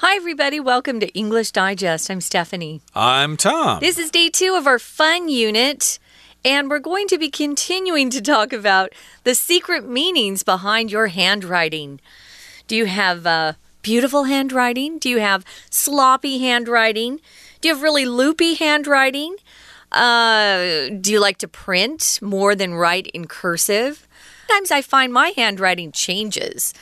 Hi, everybody. Welcome to English Digest. I'm Stephanie. I'm Tom. This is day two of our fun unit, and we're going to be continuing to talk about the secret meanings behind your handwriting. Do you have uh, beautiful handwriting? Do you have sloppy handwriting? Do you have really loopy handwriting? Uh, do you like to print more than write in cursive? Sometimes I find my handwriting changes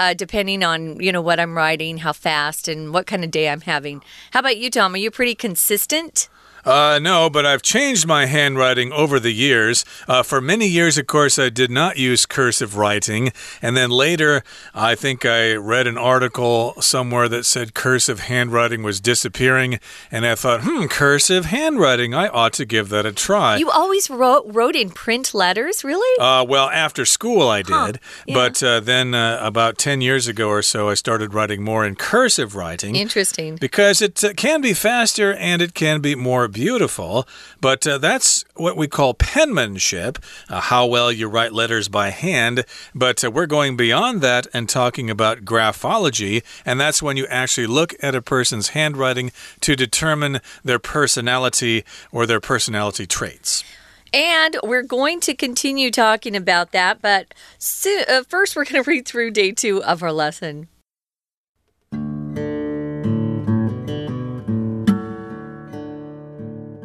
uh, depending on you know what I'm writing, how fast, and what kind of day I'm having. How about you, Tom? Are you pretty consistent? Uh, no, but I've changed my handwriting over the years. Uh, for many years, of course, I did not use cursive writing. And then later, I think I read an article somewhere that said cursive handwriting was disappearing. And I thought, hmm, cursive handwriting, I ought to give that a try. You always wrote, wrote in print letters, really? Uh, well, after school, I did. Huh, yeah. But uh, then uh, about 10 years ago or so, I started writing more in cursive writing. Interesting. Because it uh, can be faster and it can be more beautiful, but uh, that's what we call penmanship, uh, how well you write letters by hand. But uh, we're going beyond that and talking about graphology, and that's when you actually look at a person's handwriting to determine their personality or their personality traits. And we're going to continue talking about that, but so, uh, first we're going to read through day two of our lesson.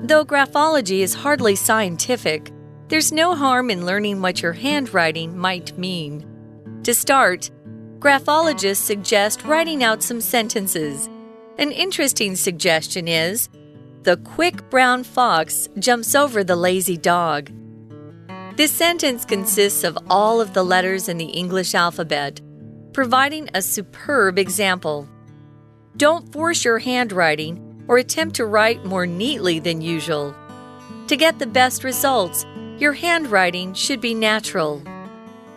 Though graphology is hardly scientific, there's no harm in learning what your handwriting might mean. To start, graphologists suggest writing out some sentences. An interesting suggestion is The quick brown fox jumps over the lazy dog. This sentence consists of all of the letters in the English alphabet, providing a superb example. Don't force your handwriting or attempt to write more neatly than usual. To get the best results, your handwriting should be natural.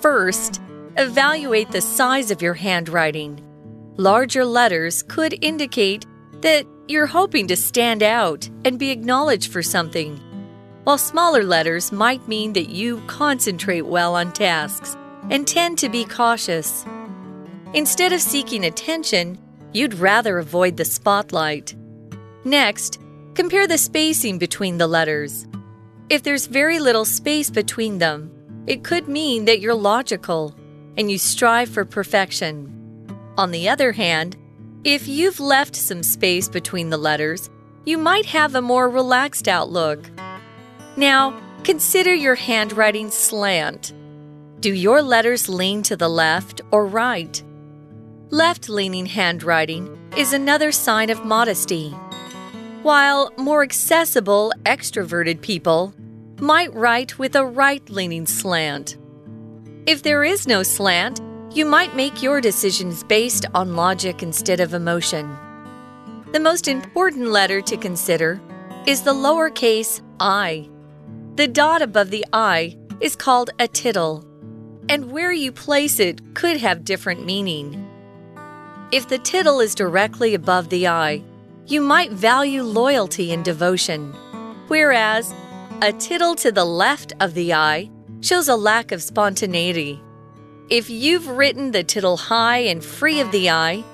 First, evaluate the size of your handwriting. Larger letters could indicate that you're hoping to stand out and be acknowledged for something, while smaller letters might mean that you concentrate well on tasks and tend to be cautious. Instead of seeking attention, you'd rather avoid the spotlight. Next, compare the spacing between the letters. If there's very little space between them, it could mean that you're logical and you strive for perfection. On the other hand, if you've left some space between the letters, you might have a more relaxed outlook. Now, consider your handwriting slant. Do your letters lean to the left or right? Left leaning handwriting is another sign of modesty while more accessible, extroverted people might write with a right leaning slant. If there is no slant, you might make your decisions based on logic instead of emotion. The most important letter to consider is the lowercase i. The dot above the i is called a tittle, and where you place it could have different meaning. If the tittle is directly above the i, you might value loyalty and devotion, whereas a tittle to the left of the i shows a lack of spontaneity. If you've written the tittle high and free of the i,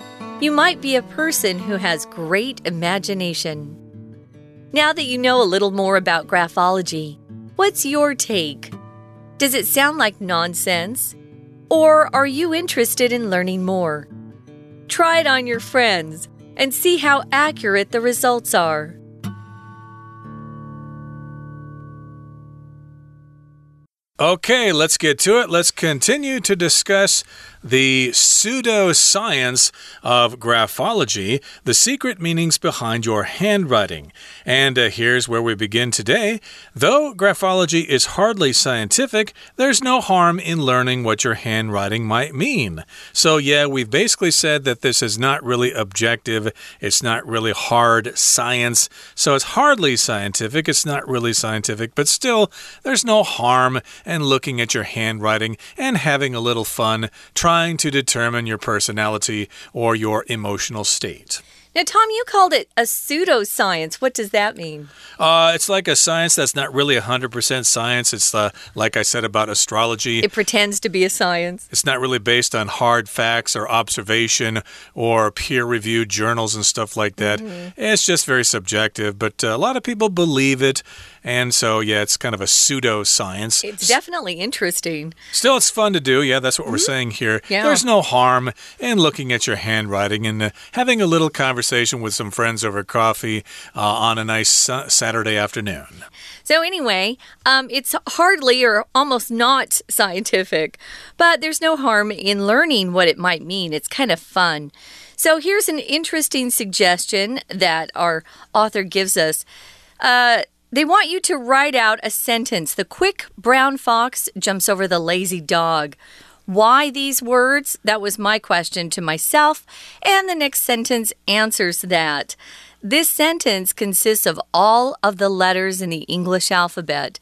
you might be a person who has great imagination. Now that you know a little more about graphology, what's your take? Does it sound like nonsense? Or are you interested in learning more? Try it on your friends and see how accurate the results are. Okay, let's get to it. Let's continue to discuss the pseudoscience of graphology, the secret meanings behind your handwriting. And uh, here's where we begin today. Though graphology is hardly scientific, there's no harm in learning what your handwriting might mean. So, yeah, we've basically said that this is not really objective, it's not really hard science. So, it's hardly scientific, it's not really scientific, but still, there's no harm in looking at your handwriting and having a little fun trying to determine your personality or your emotional state. Now, Tom, you called it a pseudoscience. What does that mean? Uh, it's like a science that's not really 100% science. It's uh, like I said about astrology. It pretends to be a science. It's not really based on hard facts or observation or peer reviewed journals and stuff like that. Mm -hmm. It's just very subjective, but uh, a lot of people believe it. And so, yeah, it's kind of a pseudoscience. It's definitely interesting. Still, it's fun to do. Yeah, that's what mm -hmm. we're mm-hmm. saying here. Yeah. There's no harm in looking at your handwriting and uh, having a little conversation with some friends over coffee uh, on a nice Saturday afternoon. So, anyway, um, it's hardly or almost not scientific, but there's no harm in learning what it might mean. It's kind of fun. So, here's an interesting suggestion that our author gives us. Uh, they want you to write out a sentence. The quick brown fox jumps over the lazy dog. Why these words? That was my question to myself, and the next sentence answers that. This sentence consists of all of the letters in the English alphabet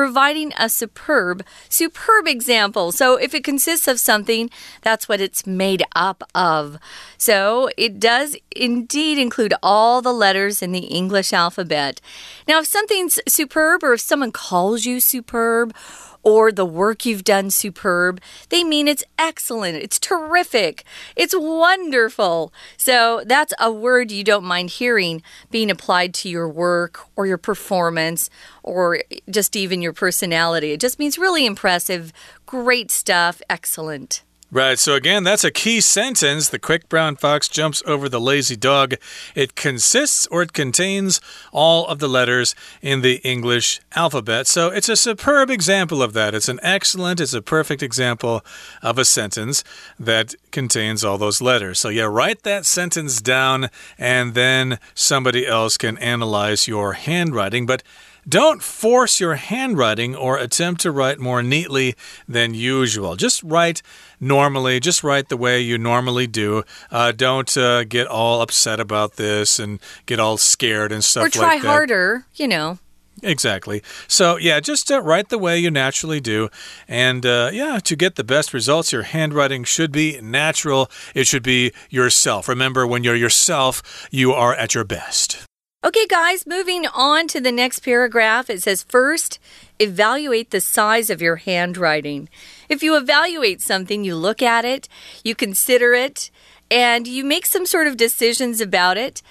providing a superb, superb example. So if it consists of something, that's what it's made up of. So it does indeed include all the letters in the English alphabet. Now, if something's superb or if someone calls you superb, or the work you've done superb. They mean it's excellent, it's terrific, it's wonderful. So that's a word you don't mind hearing being applied to your work or your performance or just even your personality. It just means really impressive, great stuff, excellent. Right, so again, that's a key sentence. The quick brown fox jumps over the lazy dog. It consists or it contains all of the letters in the English alphabet. So it's a superb example of that. It's an excellent, it's a perfect example of a sentence that contains all those letters. So, yeah, write that sentence down and then somebody else can analyze your handwriting. But don't force your handwriting or attempt to write more neatly than usual. Just write normally, just write the way you normally do. Uh, don't uh, get all upset about this and get all scared and stuff like that. Or try harder, you know. Exactly. So, yeah, just uh, write the way you naturally do. And, uh, yeah, to get the best results, your handwriting should be natural. It should be yourself. Remember, when you're yourself, you are at your best. Okay, guys, moving on to the next paragraph. It says, First, evaluate the size of your handwriting. If you evaluate something, you look at it, you consider it, and you make some sort of decisions about it.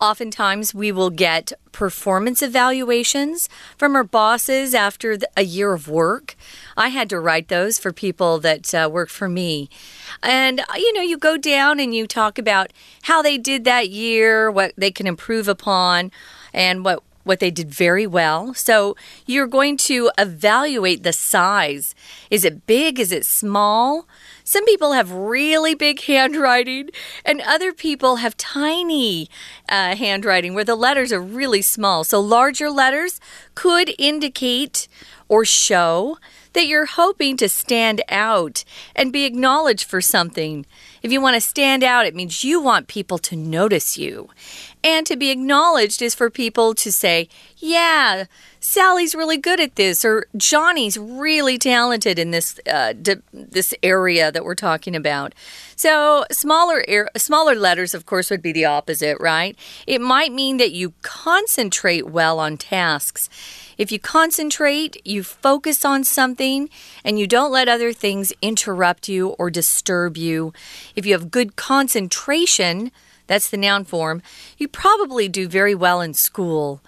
Oftentimes, we will get performance evaluations from our bosses after a year of work. I had to write those for people that uh, work for me. And, uh, you know, you go down and you talk about how they did that year, what they can improve upon, and what what they did very well. So you're going to evaluate the size. Is it big? Is it small? Some people have really big handwriting, and other people have tiny uh, handwriting where the letters are really small. So, larger letters could indicate or show that you're hoping to stand out and be acknowledged for something. If you want to stand out, it means you want people to notice you. And to be acknowledged is for people to say, yeah, Sally's really good at this, or Johnny's really talented in this uh, this area that we're talking about. So smaller smaller letters, of course, would be the opposite, right? It might mean that you concentrate well on tasks. If you concentrate, you focus on something, and you don't let other things interrupt you or disturb you. If you have good concentration, that's the noun form, you probably do very well in school.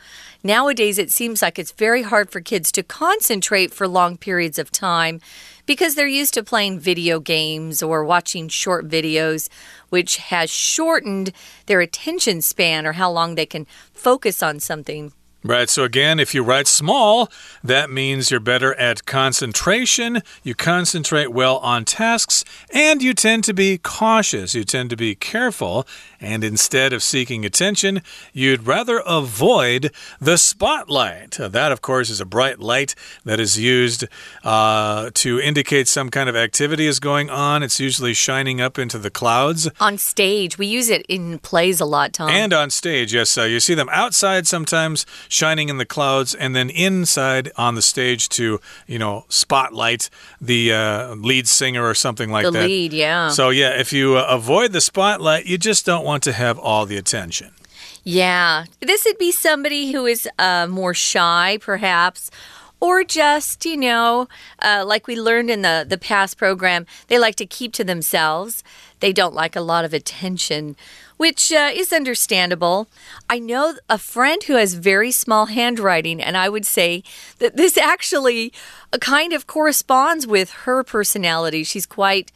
Nowadays, it seems like it's very hard for kids to concentrate for long periods of time because they're used to playing video games or watching short videos, which has shortened their attention span or how long they can focus on something. Right. So again, if you write small, that means you're better at concentration. You concentrate well on tasks and you tend to be cautious. You tend to be careful. And instead of seeking attention, you'd rather avoid the spotlight. That, of course, is a bright light that is used uh, to indicate some kind of activity is going on. It's usually shining up into the clouds. On stage. We use it in plays a lot, Tom. And on stage, yes. Uh, you see them outside sometimes shining in the clouds, and then inside on the stage to, you know, spotlight the uh, lead singer or something like the that. The lead, yeah. So, yeah, if you uh, avoid the spotlight, you just don't want to have all the attention. Yeah. This would be somebody who is uh, more shy, perhaps or just, you know, uh, like we learned in the, the past program, they like to keep to themselves. They don't like a lot of attention, which uh, is understandable. I know a friend who has very small handwriting, and I would say that this actually uh, kind of corresponds with her personality. She's quite.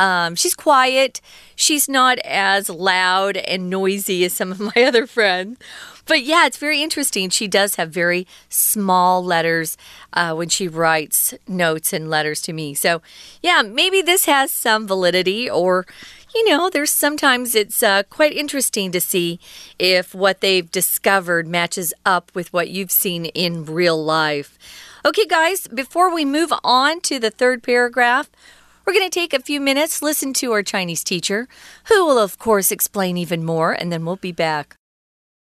Um, she's quiet. She's not as loud and noisy as some of my other friends. But yeah, it's very interesting. She does have very small letters uh, when she writes notes and letters to me. So yeah, maybe this has some validity or you know, there's sometimes it's uh, quite interesting to see if what they've discovered matches up with what you've seen in real life. Okay, guys, before we move on to the third paragraph, we're going to take a few minutes, listen to our Chinese teacher, who will, of course, explain even more, and then we'll be back.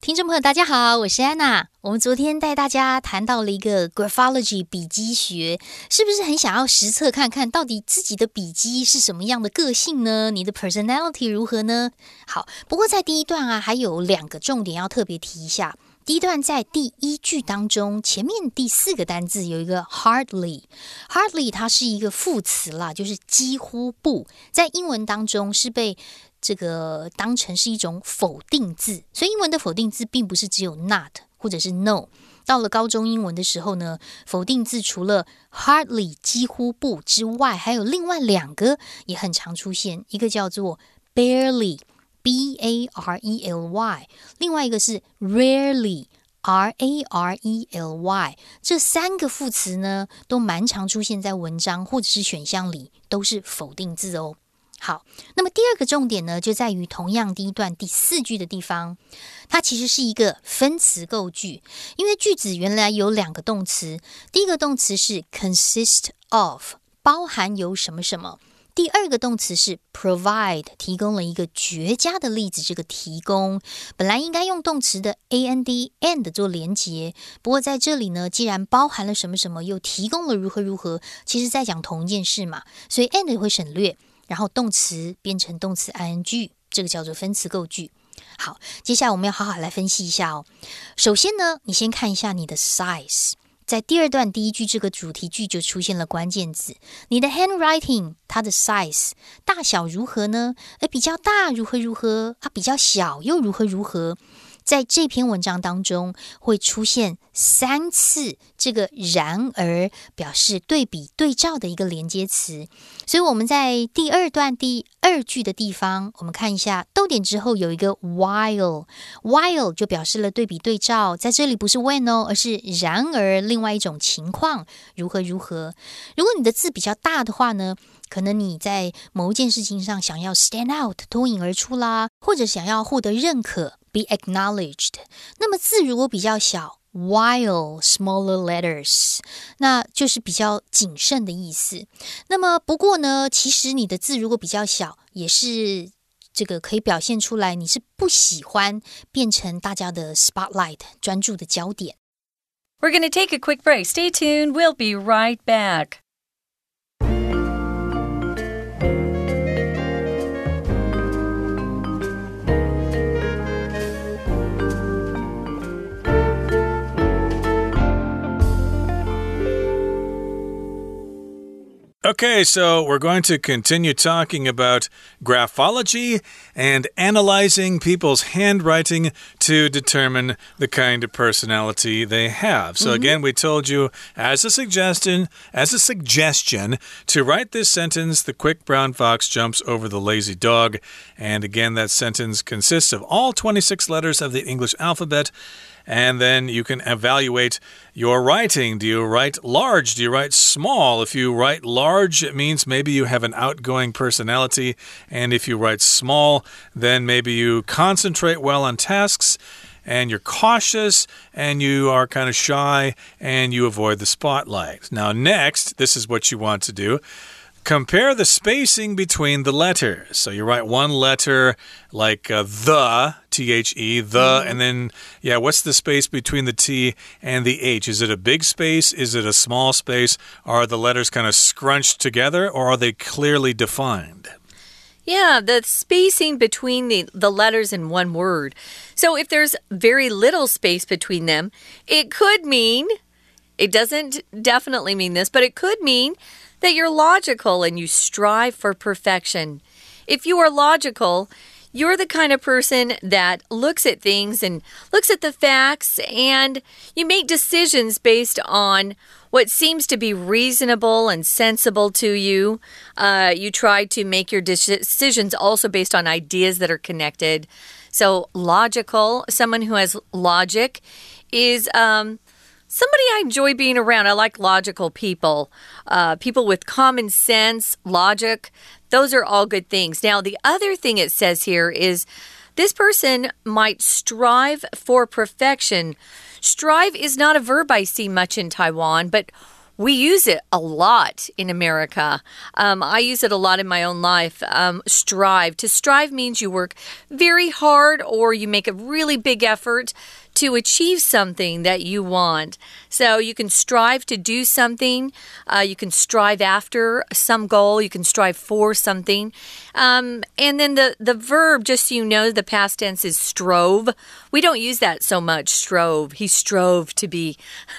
听众朋友，大家好，我是安娜。我们昨天带大家谈到了一个 graphology 笔迹学，是不是很想要实测看看到底自己的笔迹是什么样的个性呢？你的 personality 如何呢？好，不过在第一段啊，还有两个重点要特别提一下。 第一段在第一句当中，前面第四个单字有一个 hardly，hardly 它是一个副词啦，就是几乎不在英文当中是被。这个当成是一种否定字，所以英文的否定字并不是只有 not 或者是 no。到了高中英文的时候呢，否定字除了 hardly 几乎不之外，还有另外两个也很常出现，一个叫做 barely b a r e l y，另外一个是 rarely r a r e l y。这三个副词呢，都蛮常出现在文章或者是选项里，都是否定字哦。好，那么第二个重点呢，就在于同样第一段第四句的地方，它其实是一个分词构句，因为句子原来有两个动词，第一个动词是 consist of，包含有什么什么；第二个动词是 provide，提供了一个绝佳的例子。这个提供本来应该用动词的 and and 做连结，不过在这里呢，既然包含了什么什么，又提供了如何如何，其实在讲同一件事嘛，所以 and 会省略。然后动词变成动词 ing，这个叫做分词构句。好，接下来我们要好好来分析一下哦。首先呢，你先看一下你的 size，在第二段第一句这个主题句就出现了关键字，你的 handwriting 它的 size 大小如何呢？而比较大如何如何？它，比较小又如何如何？在这篇文章当中会出现三次这个然而表示对比对照的一个连接词，所以我们在第二段第二句的地方，我们看一下逗点之后有一个 while，while 就表示了对比对照，在这里不是 when 哦，而是然而另外一种情况如何如何。如果你的字比较大的话呢，可能你在某一件事情上想要 stand out 脱颖而出啦，或者想要获得认可。be acknowledged。那么字如果比较小，while smaller letters，那就是比较谨慎的意思。那么不过呢，其实你的字如果比较小，也是这个可以表现出来你是不喜欢变成大家的 spotlight 专注的焦点。We're going to take a quick break. Stay tuned. We'll be right back. Okay, so we're going to continue talking about graphology and analyzing people's handwriting to determine the kind of personality they have. So mm -hmm. again, we told you as a suggestion, as a suggestion to write this sentence, the quick brown fox jumps over the lazy dog. And again, that sentence consists of all 26 letters of the English alphabet and then you can evaluate your writing. Do you write large? Do you write small? If you write large, it means maybe you have an outgoing personality, and if you write small, then maybe you concentrate well on tasks and you're cautious and you are kind of shy and you avoid the spotlight. Now, next, this is what you want to do Compare the spacing between the letters. So you write one letter like uh, the, T H E, the, mm -hmm. and then, yeah, what's the space between the T and the H? Is it a big space? Is it a small space? Are the letters kind of scrunched together or are they clearly defined? Yeah, the spacing between the, the letters in one word. So if there's very little space between them, it could mean, it doesn't definitely mean this, but it could mean that you're logical and you strive for perfection. If you are logical, you're the kind of person that looks at things and looks at the facts and you make decisions based on what seems to be reasonable and sensible to you. Uh, you try to make your decisions also based on ideas that are connected. So, logical, someone who has logic is. Um, somebody I enjoy being around. I like logical people, uh, people with common sense, logic. Those are all good things. Now, the other thing it says here is this person might strive for perfection. Strive is not a verb I see much in Taiwan, but we use it a lot in America. Um, I use it a lot in my own life. Um, strive. To strive means you work very hard or you make a really big effort to achieve something that you want. So you can strive to do something, uh, you can strive after some goal, you can strive for something. Um, and then the, the verb, just so you know, the past tense is strove. We don't use that so much, strove. He strove to be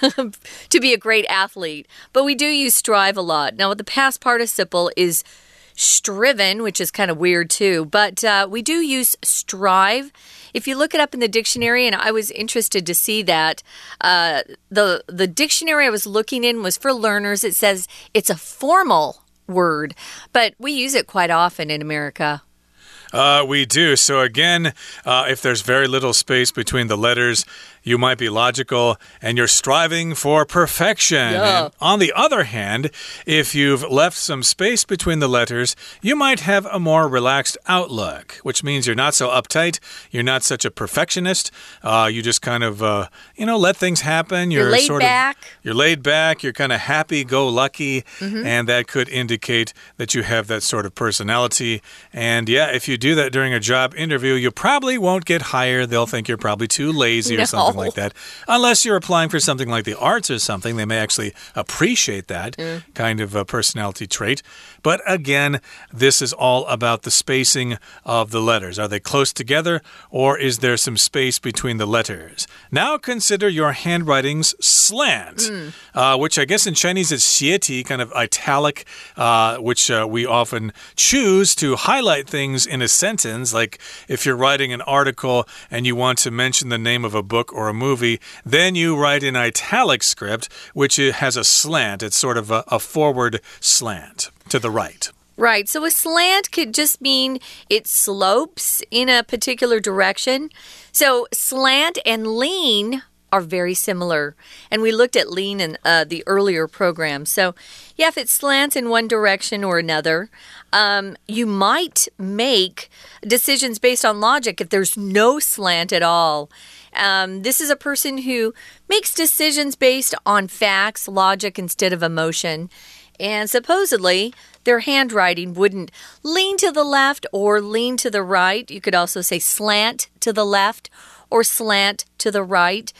to be a great athlete. But we do use strive a lot. Now the past participle is striven, which is kind of weird too, but uh, we do use strive. If you look it up in the dictionary, and I was interested to see that, uh, the the dictionary I was looking in was for learners. It says it's a formal word, but we use it quite often in America. Uh, we do. So, again, uh, if there's very little space between the letters, you might be logical and you're striving for perfection. Yeah. on the other hand, if you've left some space between the letters, you might have a more relaxed outlook, which means you're not so uptight, you're not such a perfectionist. Uh, you just kind of, uh, you know, let things happen. You're, you're laid sort back. Of, you're laid back. You're kind of happy go lucky. Mm -hmm. And that could indicate that you have that sort of personality. And yeah, if you do that during a job interview, you probably won't get hired. They'll think you're probably too lazy no. or something like that. Unless you're applying for something like the arts or something, they may actually appreciate that mm. kind of a personality trait. But again, this is all about the spacing of the letters. Are they close together or is there some space between the letters? Now consider your handwriting's slant, mm. uh, which I guess in Chinese is xieti, kind of italic, uh, which uh, we often choose to highlight things in a sentence. Like if you're writing an article and you want to mention the name of a book or a movie, then you write in italic script, which has a slant. It's sort of a, a forward slant to the right. Right. So a slant could just mean it slopes in a particular direction. So slant and lean are very similar. And we looked at lean in uh, the earlier program. So, yeah, if it slants in one direction or another, um, you might make decisions based on logic if there's no slant at all. Um, this is a person who makes decisions based on facts, logic, instead of emotion. And supposedly, their handwriting wouldn't lean to the left or lean to the right. You could also say slant to the left or slant to the right.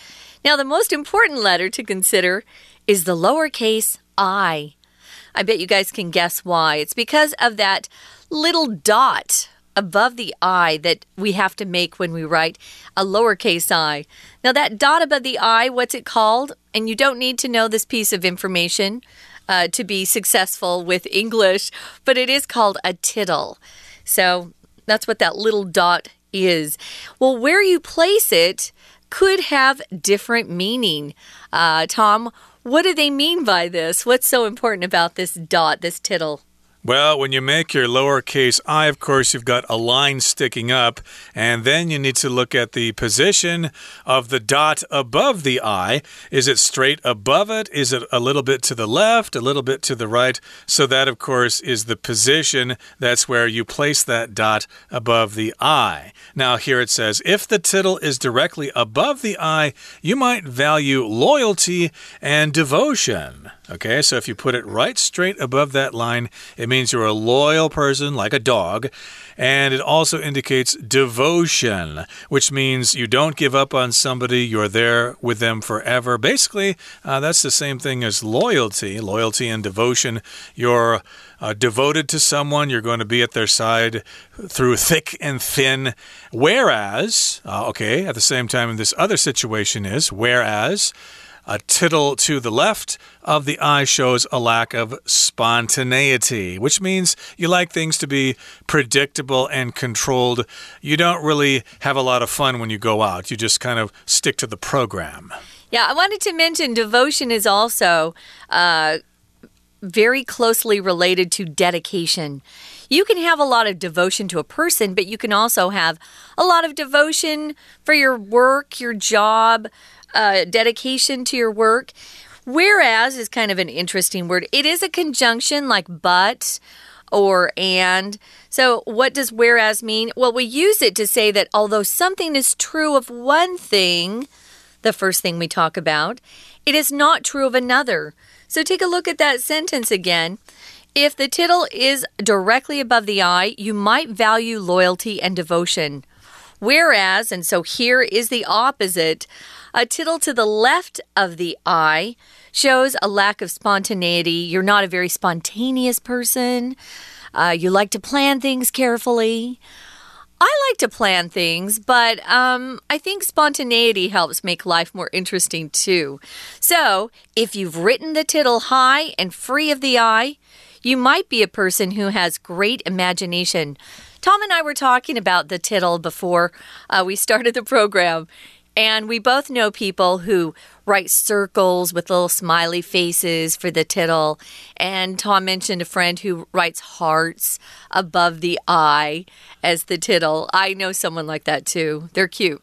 Now, the most important letter to consider is the lowercase i. I bet you guys can guess why. It's because of that little dot above the I that we have to make when we write a lowercase i. Now, that dot above the I, what's it called? And you don't need to know this piece of information uh, to be successful with English, but it is called a tittle. So that's what that little dot is. Well, where you place it could have different meaning. Uh, Tom, what do they mean by this? What's so important about this dot, this tittle? Well, when you make your lowercase i, of course, you've got a line sticking up, and then you need to look at the position of the dot above the i. Is it straight above it? Is it a little bit to the left, a little bit to the right? So, that, of course, is the position. That's where you place that dot above the i. Now, here it says if the tittle is directly above the i, you might value loyalty and devotion. Okay, so if you put it right straight above that line, it means you're a loyal person, like a dog. And it also indicates devotion, which means you don't give up on somebody, you're there with them forever. Basically, uh, that's the same thing as loyalty. Loyalty and devotion. You're uh, devoted to someone, you're going to be at their side through thick and thin. Whereas, uh, okay, at the same time, this other situation is, whereas, a tittle to the left of the i shows a lack of spontaneity, which means you like things to be predictable and controlled. You don't really have a lot of fun when you go out, you just kind of stick to the program. Yeah, I wanted to mention devotion is also uh, very closely related to dedication. You can have a lot of devotion to a person, but you can also have a lot of devotion for your work, your job, uh, dedication to your work. Whereas is kind of an interesting word. It is a conjunction like but or and. So, what does whereas mean? Well, we use it to say that although something is true of one thing, the first thing we talk about, it is not true of another. So, take a look at that sentence again. If the tittle is directly above the i, you might value loyalty and devotion. Whereas, and so here is the opposite, a tittle to the left of the i shows a lack of spontaneity. You're not a very spontaneous person. Uh, you like to plan things carefully. I like to plan things, but um, I think spontaneity helps make life more interesting too. So, if you've written the tittle high and free of the i, you might be a person who has great imagination. Tom and I were talking about the tittle before uh, we started the program. And we both know people who write circles with little smiley faces for the tittle. And Tom mentioned a friend who writes hearts above the i as the tittle. I know someone like that too. They're cute.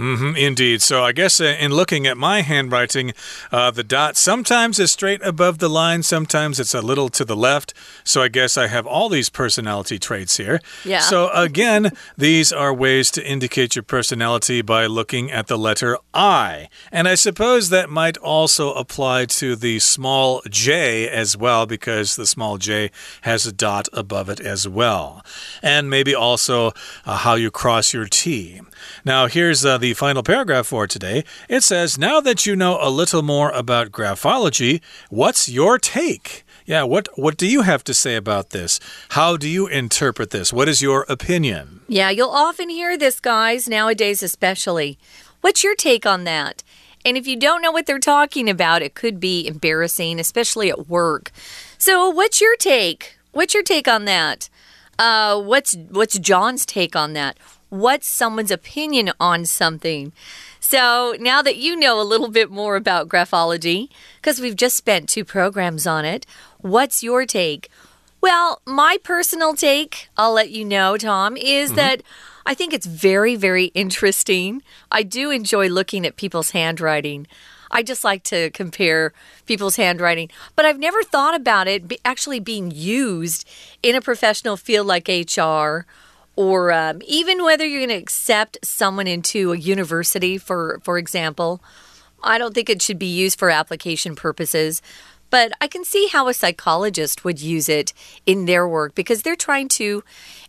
Mm -hmm, indeed. So I guess uh, in looking at my handwriting, uh, the dot sometimes is straight above the line, sometimes it's a little to the left. So I guess I have all these personality traits here. Yeah. So again, these are ways to indicate your personality by looking at the letter I. And I suppose that might also apply to the small j as well, because the small j has a dot above it as well. And maybe also uh, how you cross your T. Now, here's uh, the final paragraph for today. It says, Now that you know a little more about graphology, what's your take? Yeah, what what do you have to say about this? How do you interpret this? What is your opinion? Yeah, you'll often hear this, guys, nowadays especially. What's your take on that? And if you don't know what they're talking about, it could be embarrassing, especially at work. So, what's your take? What's your take on that? Uh, what's what's John's take on that? What's someone's opinion on something. So now that you know a little bit more about graphology, because we've just spent two programs on it, what's your take? Well, my personal take, I'll let you know, Tom, is mm -hmm. that I think it's very, very interesting. I do enjoy looking at people's handwriting. I just like to compare people's handwriting, but I've never thought about it actually being used in a professional field like HR or um, even whether you're going to accept someone into a university, for for example. I don't think it should be used for application purposes. But I can see how a psychologist would use it in their work because they're trying to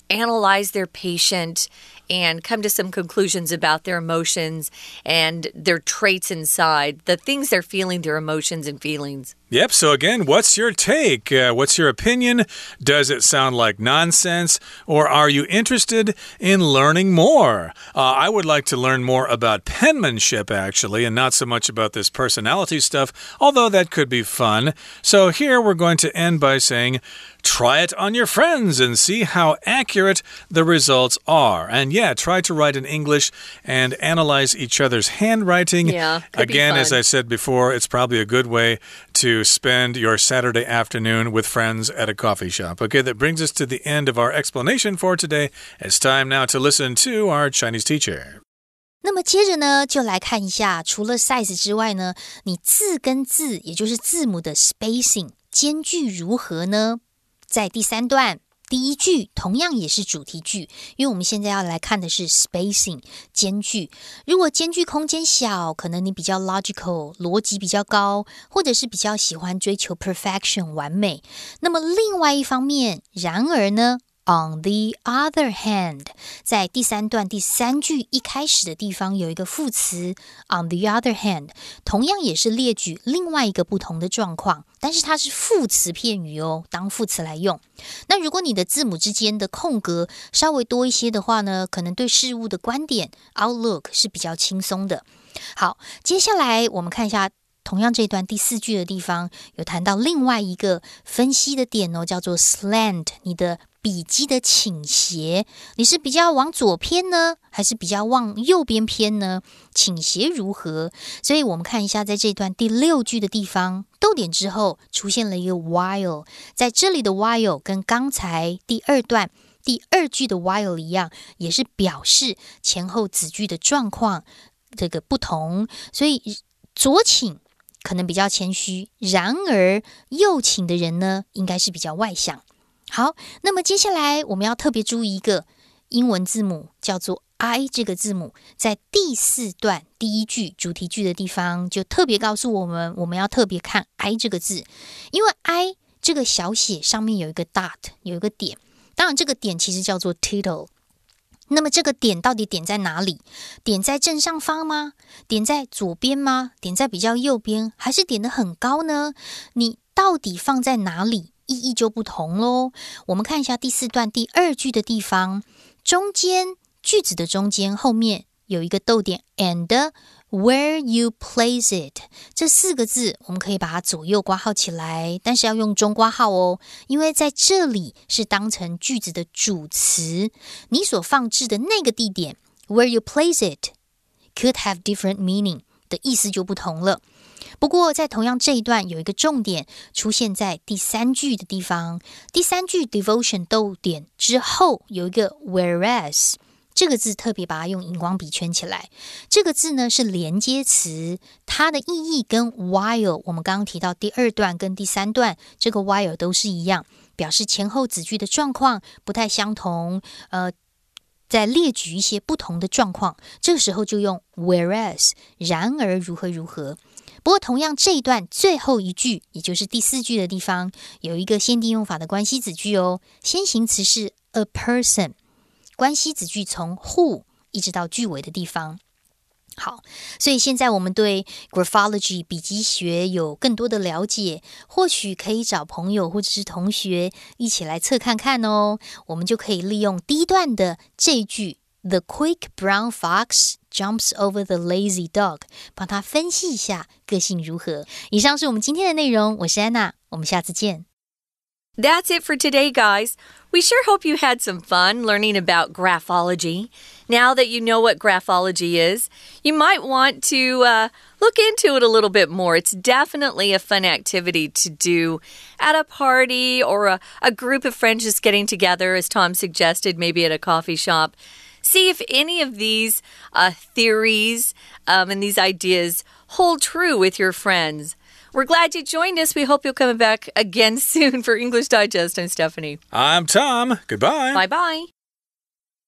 analyze their patient and come to some conclusions about their emotions and their traits inside, the things they're feeling, their emotions and feelings. Yep. So, again, what's your take? Uh, what's your opinion? Does it sound like nonsense? Or are you interested in learning more? Uh, I would like to learn more about penmanship, actually, and not so much about this personality stuff, although that could be fun. So, here we're going to end by saying, Try it on your friends and see how accurate the results are. And yeah, try to write in English and analyze each other's handwriting. Yeah. Again, as I said before, it's probably a good way to spend your Saturday afternoon with friends at a coffee shop. Okay, that brings us to the end of our explanation for today. It's time now to listen to our Chinese teacher. 那么接着呢，就来看一下，除了 size 之外呢，你字跟字，也就是字母的 spacing 间距如何呢？在第三段 第一句同样也是主题句，因为我们现在要来看的是 spacing 间距。如果间距空间小，可能你比较 logical 逻辑比较高，或者是比较喜欢追求 perfection 完美。那么另外一方面，然而呢？On the other hand，在第三段第三句一开始的地方有一个副词。On the other hand，同样也是列举另外一个不同的状况，但是它是副词片语哦，当副词来用。那如果你的字母之间的空格稍微多一些的话呢，可能对事物的观点 outlook 是比较轻松的。好，接下来我们看一下，同样这段第四句的地方有谈到另外一个分析的点哦，叫做 slant，你的。笔记的倾斜，你是比较往左偏呢，还是比较往右边偏呢？倾斜如何？所以我们看一下，在这段第六句的地方，逗点之后出现了一个 while，在这里的 while 跟刚才第二段第二句的 while 一样，也是表示前后子句的状况这个不同。所以左倾可能比较谦虚，然而右倾的人呢，应该是比较外向。好，那么接下来我们要特别注意一个英文字母，叫做 I 这个字母，在第四段第一句主题句的地方，就特别告诉我们，我们要特别看 I 这个字，因为 I 这个小写上面有一个 dot，有一个点，当然这个点其实叫做 title。那么这个点到底点在哪里？点在正上方吗？点在左边吗？点在比较右边，还是点的很高呢？你到底放在哪里？意义就不同喽。我们看一下第四段第二句的地方，中间句子的中间后面有一个逗点，and where you place it 这四个字，我们可以把它左右挂号起来，但是要用中挂号哦，因为在这里是当成句子的主词，你所放置的那个地点，where you place it could have different meaning 的意思就不同了。不过，在同样这一段有一个重点出现在第三句的地方。第三句 devotion 逗点之后有一个 whereas 这个字，特别把它用荧光笔圈起来。这个字呢是连接词，它的意义跟 while 我们刚刚提到第二段跟第三段这个 while 都是一样，表示前后子句的状况不太相同。呃，在列举一些不同的状况，这个时候就用 whereas 然而如何如何。不过，同样这一段最后一句，也就是第四句的地方，有一个限定用法的关系子句哦。先行词是 a person，关系子句从 who 一直到句尾的地方。好，所以现在我们对 graphology 笔记学有更多的了解，或许可以找朋友或者是同学一起来测看看哦。我们就可以利用第一段的这一句。The quick brown fox jumps over the lazy dog。帮他分析一下个性如何。以上是我们今天的内容，我是安娜，我们下次见。That's it for today, guys. We sure hope you had some fun learning about graphology. Now that you know what graphology is, you might want to uh, look into it a little bit more. It's definitely a fun activity to do at a party or a, a group of friends just getting together, as Tom suggested, maybe at a coffee shop see if any of these uh, theories um, and these ideas hold true with your friends. We're glad you joined us. We hope you'll come back again soon for English Digest. I'm Stephanie. I'm Tom. Goodbye. Bye bye.